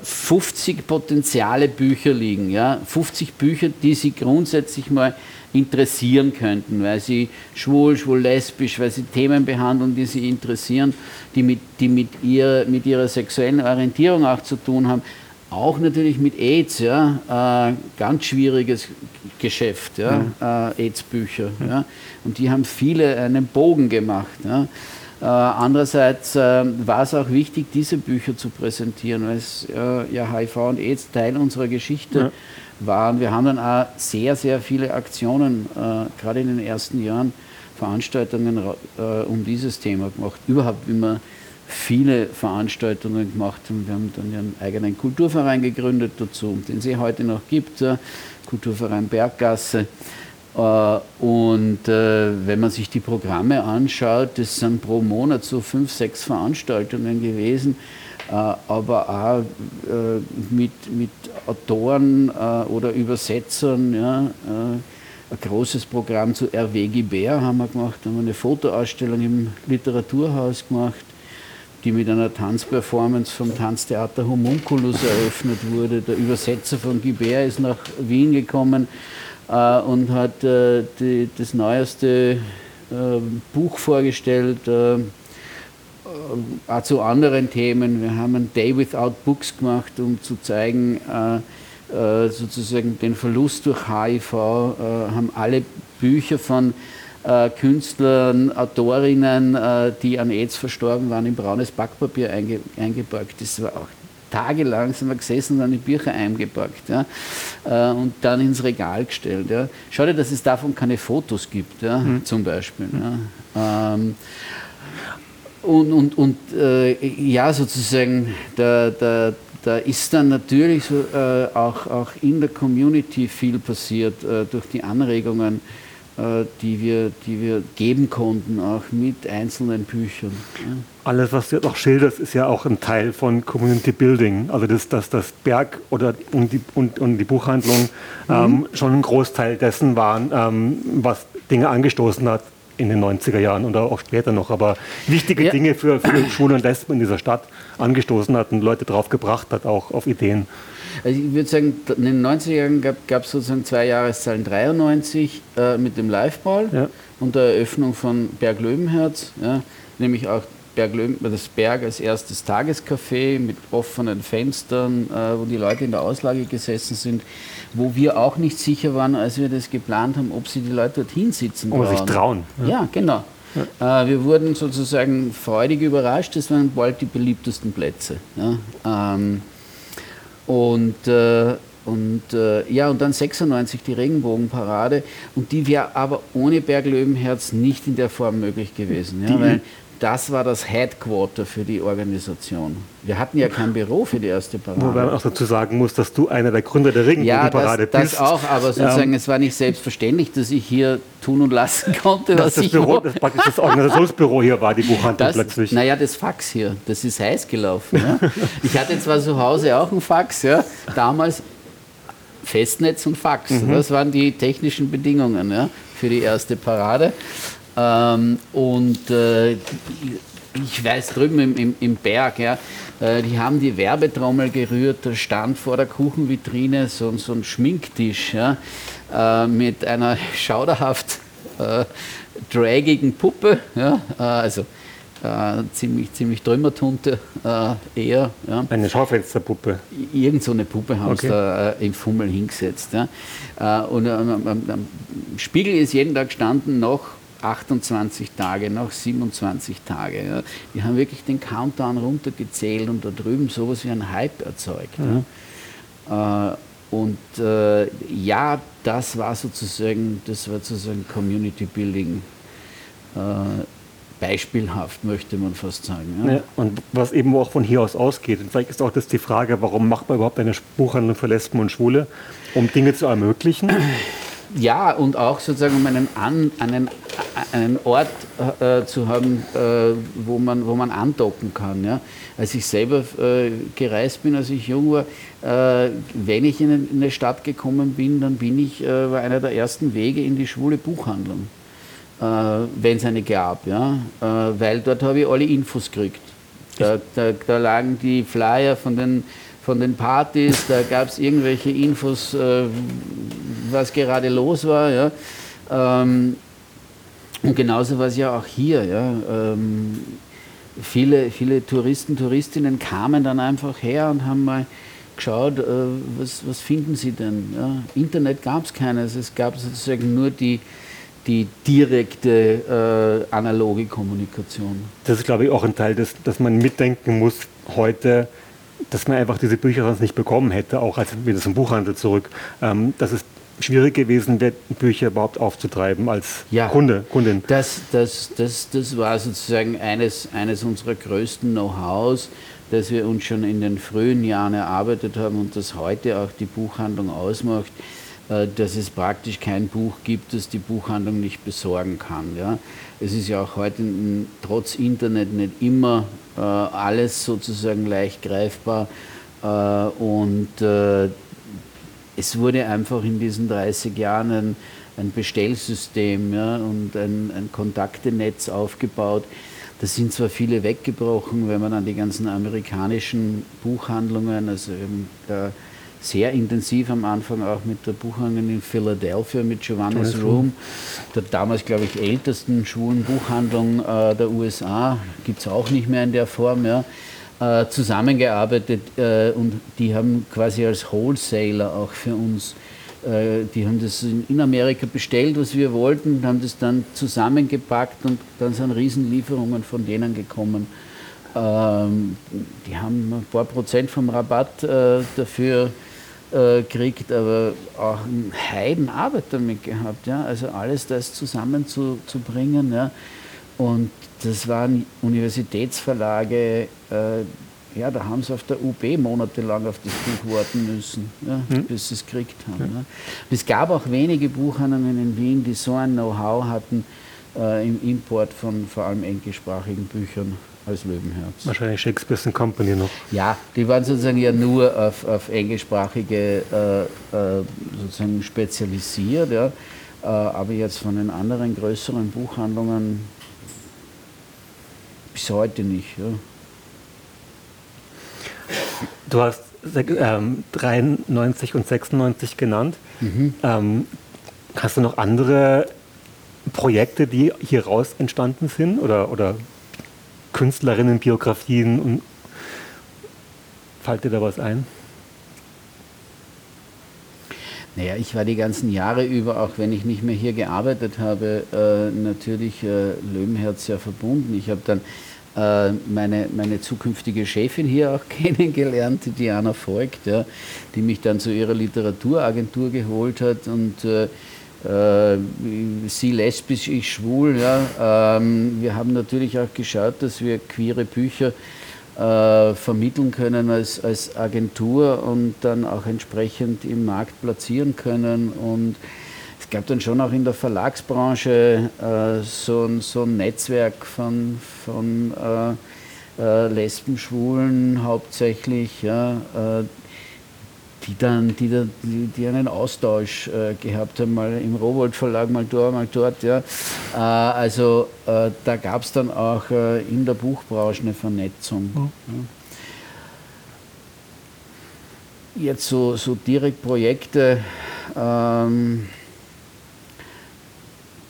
50 potenziale Bücher liegen. Ja? 50 Bücher, die sie grundsätzlich mal interessieren könnten, weil sie schwul, schwul-lesbisch, weil sie Themen behandeln, die sie interessieren, die mit, die mit, ihr, mit ihrer sexuellen Orientierung auch zu tun haben. Auch natürlich mit AIDS, ja, äh, ganz schwieriges Geschäft, ja, ja. Äh, AIDS-Bücher. Ja. Und die haben viele einen Bogen gemacht. Ja. Äh, andererseits äh, war es auch wichtig, diese Bücher zu präsentieren, weil es äh, ja HIV und AIDS Teil unserer Geschichte ja waren. Wir haben dann auch sehr, sehr viele Aktionen, äh, gerade in den ersten Jahren, Veranstaltungen äh, um dieses Thema gemacht. Überhaupt, man viele Veranstaltungen gemacht und wir haben dann einen eigenen Kulturverein gegründet dazu, den es eh heute noch gibt, Kulturverein Berggasse. Äh, und äh, wenn man sich die Programme anschaut, das sind pro Monat so fünf, sechs Veranstaltungen gewesen, äh, aber auch mit, mit Autoren oder Übersetzern. Ja, ein großes Programm zu R.W. Gibert haben wir gemacht, haben wir eine Fotoausstellung im Literaturhaus gemacht die mit einer Tanzperformance vom Tanztheater Homunculus eröffnet wurde. Der Übersetzer von Guibert ist nach Wien gekommen äh, und hat äh, die, das neueste äh, Buch vorgestellt, äh, äh, auch zu anderen Themen. Wir haben ein Day Without Books gemacht, um zu zeigen, äh, sozusagen den Verlust durch HIV, haben alle Bücher von Künstlern, Autorinnen, die an AIDS verstorben waren, in braunes Backpapier einge, eingepackt. Das war auch tagelang sind wir gesessen und dann die Bücher eingepackt ja, äh, und dann ins Regal gestellt. Ja. Schade, dass es davon keine Fotos gibt, ja, mhm. zum Beispiel. Ja. Ähm, und und, und äh, ja, sozusagen, da, da, da ist dann natürlich so, äh, auch, auch in der Community viel passiert äh, durch die Anregungen äh, die wir, die wir geben konnten, auch mit einzelnen Büchern. Alles, was du jetzt auch schilderst, ist ja auch ein Teil von Community Building. Also dass das, das Berg oder und die, und, und die Buchhandlung mhm. ähm, schon ein Großteil dessen waren, ähm, was Dinge angestoßen hat in den 90er Jahren oder auch später noch, aber wichtige ja. Dinge für, für Schwule und Lesben in dieser Stadt angestoßen hat und Leute drauf gebracht hat, auch auf Ideen. Also ich würde sagen, in den 90er Jahren gab es sozusagen zwei Jahreszahlen 93 äh, mit dem Liveball ja. und der Eröffnung von Berg Löwenherz, ja, nämlich auch Berg das Berg als erstes Tagescafé mit offenen Fenstern, äh, wo die Leute in der Auslage gesessen sind, wo wir auch nicht sicher waren, als wir das geplant haben, ob sie die Leute dorthin sitzen trauen. Oder sich trauen. Ja, ja genau. Ja. Äh, wir wurden sozusagen freudig überrascht, das waren bald die beliebtesten Plätze. Ja. Ähm, und, äh, und äh, ja, und dann 96 die Regenbogenparade. Und die wäre aber ohne Berglöwenherz nicht in der Form möglich gewesen. Ja, weil das war das Headquarter für die Organisation. Wir hatten ja kein Büro für die erste Parade. Wobei man auch dazu sagen muss, dass du einer der Gründer der Regenbogenparade ja, das, bist. das auch, aber sozusagen, ähm, es war nicht selbstverständlich, dass ich hier tun und lassen konnte, was das ich Büro, das praktisch das Organisationsbüro hier war, die Buchhandlung das, plötzlich. Naja, das Fax hier, das ist heiß gelaufen. Ja. Ich hatte zwar zu Hause auch ein Fax, ja, damals Festnetz und Fax. Mhm. Das waren die technischen Bedingungen ja, für die erste Parade. Ähm, und äh, ich weiß drüben im, im, im Berg, ja, äh, die haben die Werbetrommel gerührt, da stand vor der Kuchenvitrine so, so ein Schminktisch ja, äh, mit einer schauderhaft äh, dragigen Puppe, ja, äh, also äh, ziemlich, ziemlich Trümmertunte äh, eher. Ja. Eine Schaufensterpuppe? Irgend so eine Puppe haben okay. sie da im Fummel hingesetzt. Ja. Und am Spiegel ist jeden Tag gestanden, noch 28 Tage, noch 27 Tage. Ja. Die haben wirklich den Countdown runtergezählt und da drüben sowas wie ein Hype erzeugt. Mhm. Ja. Äh, und äh, ja, das war sozusagen, das war sozusagen Community Building. Äh, beispielhaft, möchte man fast sagen. Ja. Ja, und was eben auch von hier aus ausgeht. Und vielleicht ist auch das die Frage, warum macht man überhaupt eine Buchhandlung für Lesben und Schwule, um Dinge zu ermöglichen? Ja, und auch sozusagen um einen, An, einen, einen Ort äh, zu haben, äh, wo, man, wo man andocken kann. Ja. Als ich selber äh, gereist bin, als ich jung war, äh, wenn ich in eine Stadt gekommen bin, dann bin ich, äh, war einer der ersten Wege in die schwule Buchhandlung, äh, wenn es eine gab. Ja. weil dort habe ich alle Infos gekriegt. Da, da, da lagen die Flyer von den von den Partys, da gab es irgendwelche Infos, äh, was gerade los war. Ja. Ähm, und genauso war es ja auch hier. Ja. Ähm, viele, viele Touristen, Touristinnen kamen dann einfach her und haben mal geschaut, äh, was, was finden sie denn. Ja. Internet gab es keines, es gab sozusagen nur die, die direkte äh, analoge Kommunikation. Das ist, glaube ich, auch ein Teil, des, dass man mitdenken muss heute dass man einfach diese Bücher sonst nicht bekommen hätte, auch als wieder zum Buchhandel zurück. Ähm, dass es schwierig gewesen wäre, Bücher überhaupt aufzutreiben als ja, Kunde, Kundin. Das, das, das, das war sozusagen eines, eines unserer größten Know-hows, dass wir uns schon in den frühen Jahren erarbeitet haben und das heute auch die Buchhandlung ausmacht, äh, dass es praktisch kein Buch gibt, das die Buchhandlung nicht besorgen kann. Ja. Es ist ja auch heute trotz Internet nicht immer alles sozusagen leicht greifbar äh, und äh, es wurde einfach in diesen 30 Jahren ein, ein Bestellsystem ja, und ein, ein Kontaktenetz aufgebaut. Da sind zwar viele weggebrochen, wenn man an die ganzen amerikanischen Buchhandlungen, also äh, sehr intensiv am Anfang auch mit der Buchhandlung in Philadelphia, mit Giovanni's Room, der damals, glaube ich, ältesten schwulen Buchhandlung äh, der USA, gibt es auch nicht mehr in der Form. Ja äh, zusammengearbeitet äh, und die haben quasi als Wholesaler auch für uns, äh, die haben das in, in, Amerika bestellt, was wir wollten, haben das dann zusammengepackt und dann sind Riesenlieferungen von denen gekommen. Ähm, die haben ein paar Prozent vom Rabatt äh, dafür äh, kriegt, aber auch Heidenarbeit damit gehabt. Ja? Also alles das zusammenzubringen. Ja? Und das waren Universitätsverlage, äh, ja, da haben sie auf der UB monatelang auf das Buch warten müssen, ja, mhm. bis sie es gekriegt haben. Ja. Ja. Es gab auch wenige Buchhandlungen in Wien, die so ein Know-how hatten äh, im Import von vor allem englischsprachigen Büchern als Löwenherz. Wahrscheinlich Shakespeare Company noch. Ja, die waren sozusagen ja nur auf, auf englischsprachige äh, äh sozusagen spezialisiert, ja. Äh, aber jetzt von den anderen größeren Buchhandlungen bis heute nicht. Ja. Du hast ähm, 93 und 96 genannt. Mhm. Ähm, hast du noch andere Projekte, die hier raus entstanden sind oder, oder Künstlerinnenbiografien? Und fällt dir da was ein? Naja, ich war die ganzen Jahre über, auch wenn ich nicht mehr hier gearbeitet habe, äh, natürlich äh, Löwenherz sehr verbunden. Ich habe dann äh, meine, meine zukünftige Chefin hier auch kennengelernt, Diana Voigt, ja, die mich dann zu ihrer Literaturagentur geholt hat und äh, sie lesbisch, ich schwul. Ja. Ähm, wir haben natürlich auch geschaut, dass wir queere Bücher äh, vermitteln können als, als Agentur und dann auch entsprechend im Markt platzieren können. Und es gab dann schon auch in der Verlagsbranche äh, so, ein, so ein Netzwerk von, von äh, äh, Lesben, Schwulen hauptsächlich, ja, äh, die dann die, die, die einen Austausch äh, gehabt haben, mal im Rowold Verlag, mal dort, mal dort. Ja. Äh, also äh, da gab es dann auch äh, in der Buchbranche eine Vernetzung. Mhm. Ja. Jetzt so, so direkt Projekte. Ähm,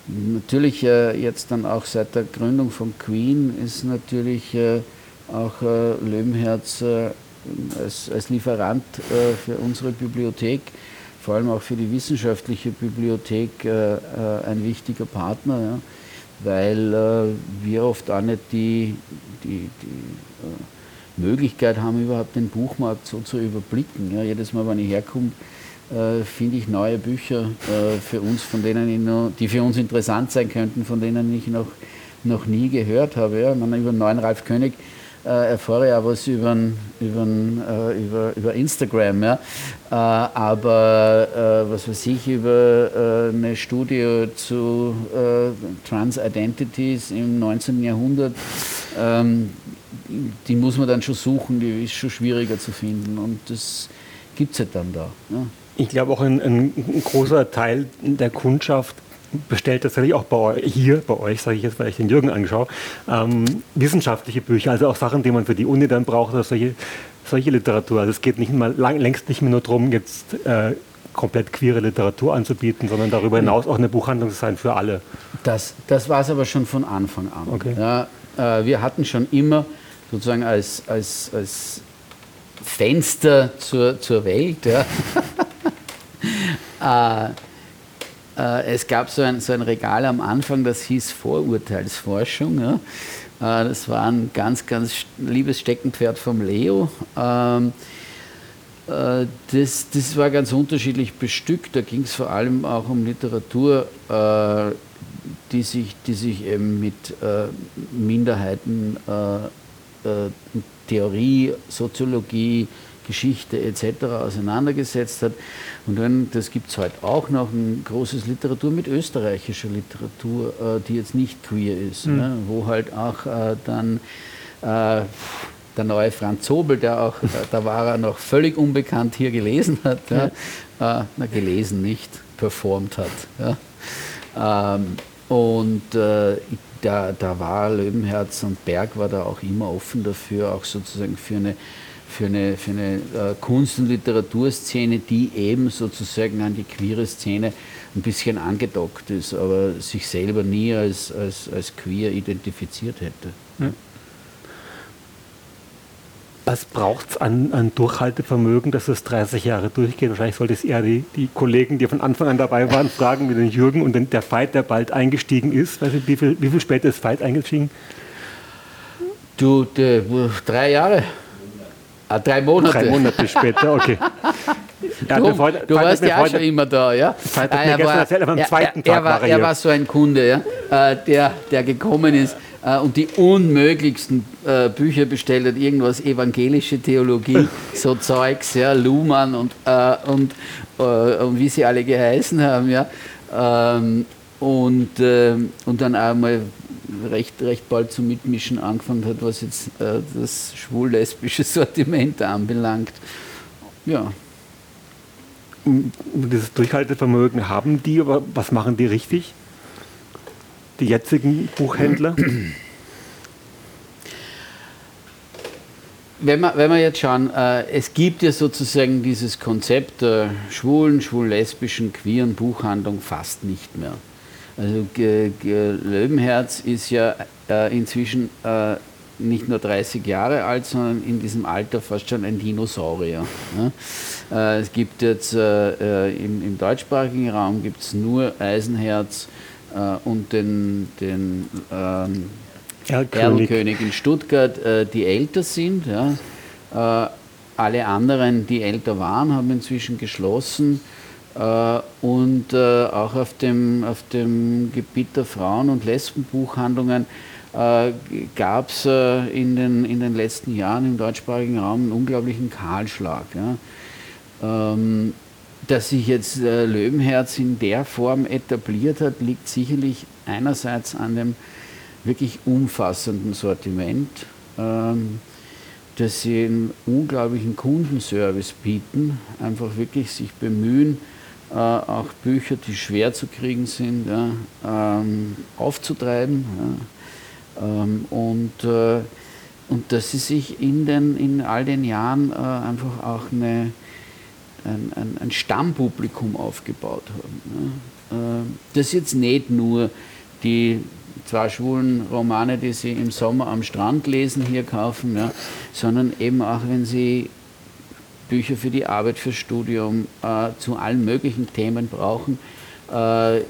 natürlich äh, jetzt dann auch seit der Gründung von Queen ist natürlich äh, auch Löwenherz als, als Lieferant äh, für unsere Bibliothek, vor allem auch für die wissenschaftliche Bibliothek, äh, äh, ein wichtiger Partner, ja, weil wir oft auch nicht die, die, die Möglichkeit haben, überhaupt den Buchmarkt so zu überblicken. Ja. Jedes Mal, wenn ich herkomme, äh, finde ich neue Bücher äh, für uns, von denen noch, die für uns interessant sein könnten, von denen ich noch, noch nie gehört habe. Ja. Man, über den neuen Ralf König äh, erfahre ja was über, über, äh, über, über Instagram. Ja. Äh, aber äh, was weiß ich, über äh, eine Studie zu äh, Trans-Identities im 19. Jahrhundert, ähm, die muss man dann schon suchen, die ist schon schwieriger zu finden. Und das gibt es halt dann da. Ja. Ich glaube auch ein, ein großer Teil der Kundschaft bestellt tatsächlich auch bei euch, hier bei euch, sage ich jetzt, weil ich den Jürgen anschaue, ähm, wissenschaftliche Bücher, also auch Sachen, die man für die Uni dann braucht, oder solche, solche Literatur. Also es geht nicht mal lang, längst nicht mehr nur darum, jetzt äh, komplett queere Literatur anzubieten, sondern darüber hinaus auch eine Buchhandlung zu sein für alle. Das, das war es aber schon von Anfang an. Okay. Ja, äh, wir hatten schon immer sozusagen als, als, als Fenster zur, zur Welt ja, äh, äh, es gab so ein, so ein Regal am Anfang, das hieß Vorurteilsforschung. Ja. Äh, das war ein ganz, ganz liebes Steckenpferd vom Leo. Ähm, äh, das, das war ganz unterschiedlich bestückt. Da ging es vor allem auch um Literatur, äh, die, sich, die sich eben mit äh, Minderheiten, Theorie, Soziologie, Geschichte etc. auseinandergesetzt hat. Und dann, das gibt es heute auch noch, ein großes Literatur mit österreichischer Literatur, die jetzt nicht queer ist, mhm. ne? wo halt auch dann der neue Franz Zobel, der auch, da war er noch völlig unbekannt hier gelesen hat, ja, äh, na, gelesen nicht, performt hat. Ja. Ähm, und äh, da, da war Löwenherz und Berg war da auch immer offen dafür, auch sozusagen für eine, für eine, für eine äh, Kunst- und Literaturszene, die eben sozusagen an die queere Szene ein bisschen angedockt ist, aber sich selber nie als, als, als queer identifiziert hätte. Was braucht es an, an, Durchhaltevermögen, dass es 30 Jahre durchgeht? Wahrscheinlich sollte es eher die, die, Kollegen, die von Anfang an dabei waren, fragen, wie den Jürgen und den, der Veit, der bald eingestiegen ist. Weiß ich, wie, viel, wie viel später ist Veit eingestiegen? Du, de, drei Jahre. Ah, drei Monate. Drei Monate später, okay. du, Freude, du warst ja auch schon immer da, ja? Ah, war, erzählt, er, er, war, er, war so ein Kunde, ja, äh, der, der gekommen ist äh, und die unmöglichsten äh, Bücher bestellt hat, irgendwas evangelische Theologie, so Zeugs, ja, Luhmann und, äh, und, äh, und wie sie alle geheißen haben, ja. Ähm, und, äh, und dann einmal recht, recht bald zum Mitmischen angefangen hat, was jetzt äh, das schwul-lesbische Sortiment anbelangt. Ja. Dieses Durchhaltevermögen haben die, aber was machen die richtig? die jetzigen Buchhändler? Wenn wir, wenn wir jetzt schauen, äh, es gibt ja sozusagen dieses Konzept der schwulen, schwul-lesbischen, queeren Buchhandlung fast nicht mehr. Also G G Löwenherz ist ja äh, inzwischen äh, nicht nur 30 Jahre alt, sondern in diesem Alter fast schon ein Dinosaurier. Ne? Äh, es gibt jetzt äh, äh, im, im deutschsprachigen Raum gibt es nur Eisenherz, äh, und den, den ähm, Erlkönig in Stuttgart, die älter sind. Ja. Alle anderen, die älter waren, haben inzwischen geschlossen. Äh, und äh, auch auf dem, auf dem Gebiet der Frauen- und Lesbenbuchhandlungen äh, gab es in, den, in den letzten Jahren im deutschsprachigen Raum einen unglaublichen Kahlschlag. Ja. Ähm, dass sich jetzt Löwenherz in der Form etabliert hat, liegt sicherlich einerseits an dem wirklich umfassenden Sortiment, ähm, dass sie einen unglaublichen Kundenservice bieten, einfach wirklich sich bemühen, äh, auch Bücher, die schwer zu kriegen sind, ja, ähm, aufzutreiben. Ja, ähm, und, äh, und dass sie sich in, den, in all den Jahren äh, einfach auch eine ein, ein, ein Stammpublikum aufgebaut haben. Ne? Das jetzt nicht nur die zwei schwulen Romane, die sie im Sommer am Strand lesen, hier kaufen, ja, sondern eben auch, wenn sie Bücher für die Arbeit, fürs Studium, äh, zu allen möglichen Themen brauchen, äh, äh,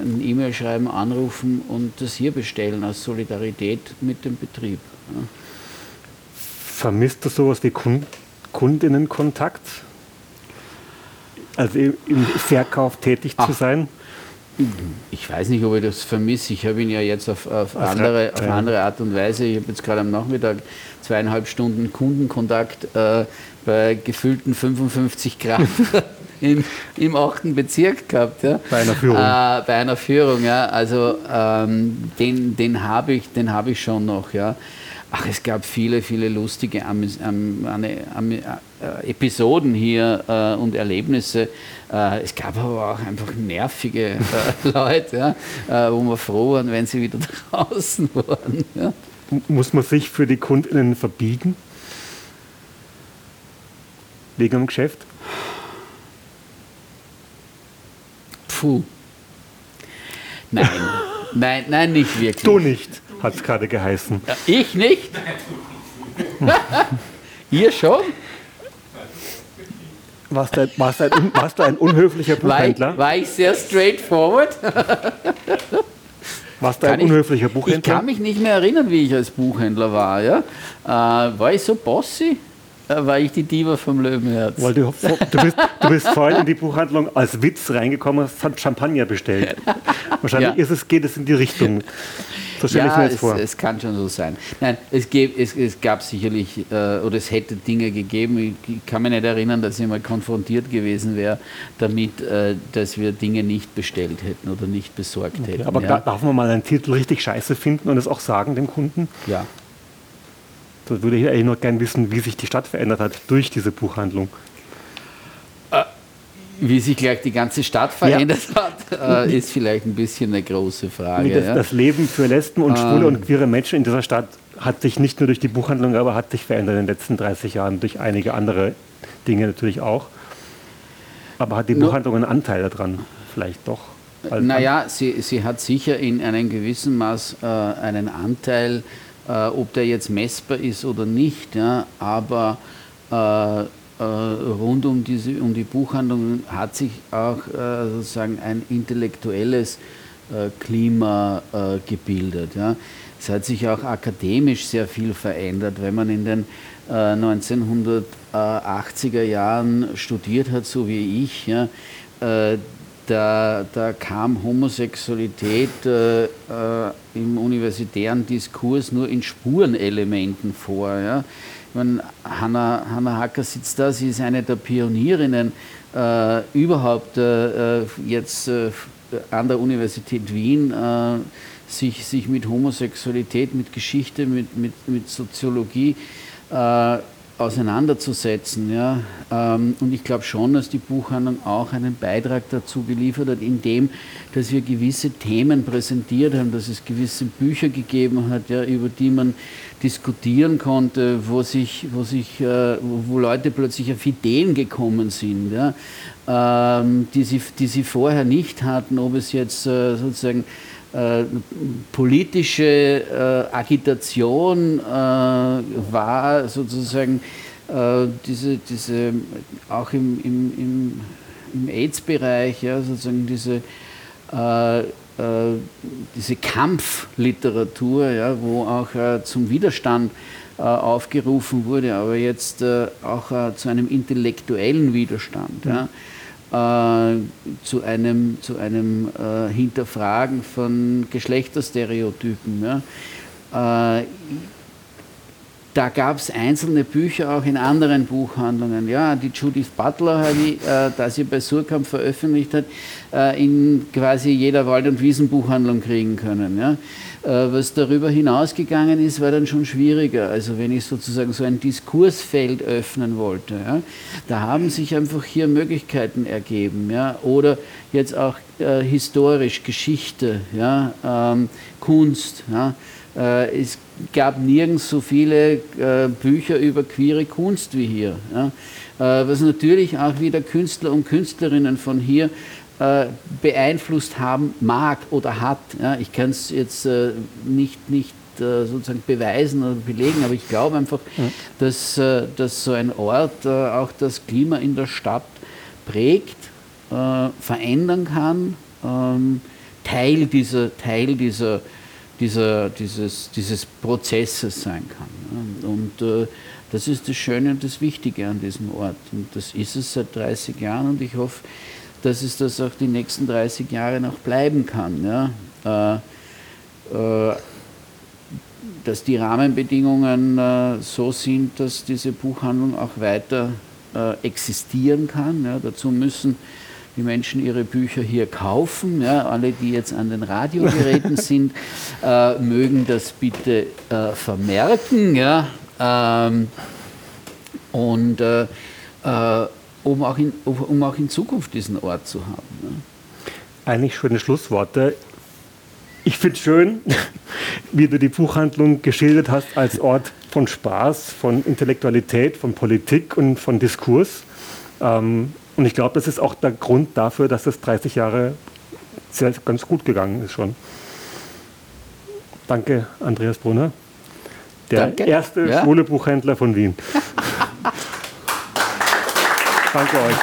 ein E-Mail schreiben, anrufen und das hier bestellen aus Solidarität mit dem Betrieb. Ja. Vermisst du sowas wie Kund Kundinnenkontakt? Also im Verkauf tätig Ach. zu sein? Ich weiß nicht, ob ich das vermisse. Ich habe ihn ja jetzt auf, auf, andere, auf andere Art und Weise. Ich habe jetzt gerade am Nachmittag zweieinhalb Stunden Kundenkontakt äh, bei gefüllten 55 Grad im, im 8. Bezirk gehabt. Ja. Bei einer Führung. Äh, bei einer Führung, ja. Also ähm, den, den habe ich, hab ich schon noch. Ja. Ach, es gab viele, viele lustige Am Am Am äh, Episoden hier äh, und Erlebnisse. Äh, es gab aber auch einfach nervige äh, Leute, ja, äh, wo wir froh waren, wenn sie wieder draußen waren. Ja. Muss man sich für die Kundinnen verbiegen? Wegen dem Geschäft? Puh. Nein, nein, nein, nicht wirklich. Du nicht hat es gerade geheißen. Ich nicht? Ihr schon? Warst du, warst, du ein, warst du ein unhöflicher Buchhändler? War ich, war ich sehr straightforward? Warst du ein unhöflicher Buchhändler? Ich kann mich nicht mehr erinnern, wie ich als Buchhändler war. Ja? Äh, war ich so bossy? War ich die Diva vom Löwenherz. Weil du, du, bist, du bist vorhin in die Buchhandlung als Witz reingekommen, hast Champagner bestellt. Wahrscheinlich ja. ist es, geht es in die Richtung. So stelle ja, ich mir jetzt es, vor. es kann schon so sein. Nein, es, gäb, es, es gab sicherlich, äh, oder es hätte Dinge gegeben, ich kann mich nicht erinnern, dass ich mal konfrontiert gewesen wäre damit, äh, dass wir Dinge nicht bestellt hätten oder nicht besorgt okay, hätten. Aber ja. darf man mal einen Titel richtig scheiße finden und es auch sagen dem Kunden? Ja. So würde ich eigentlich noch gerne wissen, wie sich die Stadt verändert hat durch diese Buchhandlung. Äh, wie sich gleich die ganze Stadt verändert ja. hat, äh, ist vielleicht ein bisschen eine große Frage. Das, ja. das Leben für Lesben und Schwule ähm. und queere Menschen in dieser Stadt hat sich nicht nur durch die Buchhandlung, aber hat sich verändert in den letzten 30 Jahren, durch einige andere Dinge natürlich auch. Aber hat die Buchhandlung einen Anteil daran? Vielleicht doch. Naja, sie, sie hat sicher in einem gewissen Maß äh, einen Anteil äh, ob der jetzt messbar ist oder nicht, ja, aber äh, äh, rund um, diese, um die Buchhandlung hat sich auch äh, sozusagen ein intellektuelles äh, Klima gebildet. Ja. Es hat sich auch akademisch sehr viel verändert. Wenn man in den 1980er Jahren studiert hat, so wie ich, ja, da, da kam Homosexualität äh, äh, im universitären Diskurs nur in Spurenelementen vor. Ja. Ich meine, Hanna, Hanna Hacker sitzt da, sie ist eine der Pionierinnen äh, überhaupt äh, äh jetzt äh, an der Universität Wien, sich, sich mit Homosexualität, mit Geschichte, mit, mit, mit Soziologie auseinanderzusetzen. Ja. Ähm, und ich glaube schon, dass die Buchhandlung auch einen Beitrag dazu geliefert hat, indem, dass wir gewisse Themen präsentiert haben, dass es gewisse Bücher gegeben hat, ja, über die man diskutieren konnte, wo, sich, wo, sich, äh, wo Leute plötzlich auf Ideen gekommen sind, ja, ähm, die, sie, die sie vorher nicht hatten, ob es jetzt äh, sozusagen äh, politische äh, Agitation äh, war sozusagen äh, diese, diese, auch im, im, im, im AIDS-Bereich, ja, sozusagen diese, äh, diese Kampfliteratur, ja, wo auch zum Widerstand aufgerufen wurde, aber jetzt auch zu einem intellektuellen Widerstand. Ja äh, zu einem, zu einem äh, Hinterfragen von Geschlechterstereotypen. Ja. Da gab es einzelne Bücher auch in anderen Buchhandlungen. Ja, die Judith Butler, ich, äh, da sie bei Surkamp veröffentlicht hat, äh, in quasi jeder Wald- und Wiesenbuchhandlung kriegen können. Ja. Äh, was darüber hinausgegangen ist, war dann schon schwieriger. Also wenn ich sozusagen so ein Diskursfeld öffnen wollte, ja, da haben sich einfach hier Möglichkeiten ergeben. Ja. Oder jetzt auch äh, historisch, Geschichte, ja, ähm, Kunst. Ja. Äh, es gab nirgends so viele äh, Bücher über queere Kunst wie hier. Äh, was natürlich auch wieder Künstler und Künstlerinnen von hier äh, beeinflusst haben mag oder hat. Ich kann es jetzt äh, nicht, nicht äh, sozusagen beweisen oder belegen, aber ich glaube einfach, dass, äh, dass so ein Ort äh, auch das Klima in der Stadt prägt, äh, verändern kann, ähm, Teil dieser, Teil dieser, dieser, dieses, dieses Prozesses sein kann. Und das ist das Schöne und das Wichtige an diesem Ort. Und das ist es seit 30 Jahren und ich hoffe, dass es das auch die nächsten 30 Jahre noch bleiben kann. Ja? Äh, äh, dass die Rahmenbedingungen äh, so sind, dass diese Buchhandlung auch weiter äh, existieren kann. Ja? Dazu müssen die Menschen ihre Bücher hier kaufen. Ja? Alle, die jetzt an den Radiogeräten sind, äh, mögen das bitte äh, vermerken. Ja? Ähm, und um auch in, um auch in Zukunft diesen Ort zu haben. Ne? Eigentlich schöne Schlussworte. Ich finde es schön, wie du die Buchhandlung geschildert hast als Ort von Spaß, von Intellektualität, von Politik und von Diskurs. Ähm, und ich glaube, das ist auch der Grund dafür, dass es 30 Jahre sehr, ganz gut gegangen ist schon. Danke, Andreas Brunner, der Danke. erste ja. schwule Buchhändler von Wien. Danke euch.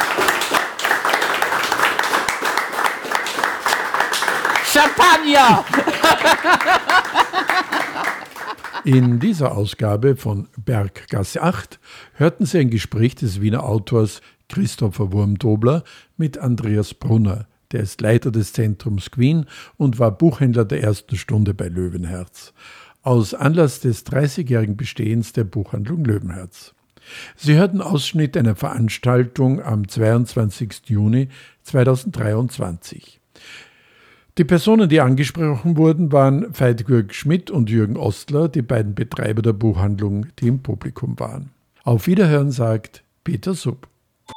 Champagner! In dieser Ausgabe von Berggasse 8 hörten Sie ein Gespräch des Wiener Autors Christopher Wurmdobler mit Andreas Brunner. Der ist Leiter des Zentrums Queen und war Buchhändler der ersten Stunde bei Löwenherz. Aus Anlass des 30-jährigen Bestehens der Buchhandlung Löwenherz. Sie hörten Ausschnitt einer Veranstaltung am 22. Juni 2023. Die Personen, die angesprochen wurden, waren Veit-Gürg Schmidt und Jürgen Ostler, die beiden Betreiber der Buchhandlung, die im Publikum waren. Auf Wiederhören sagt Peter Sub.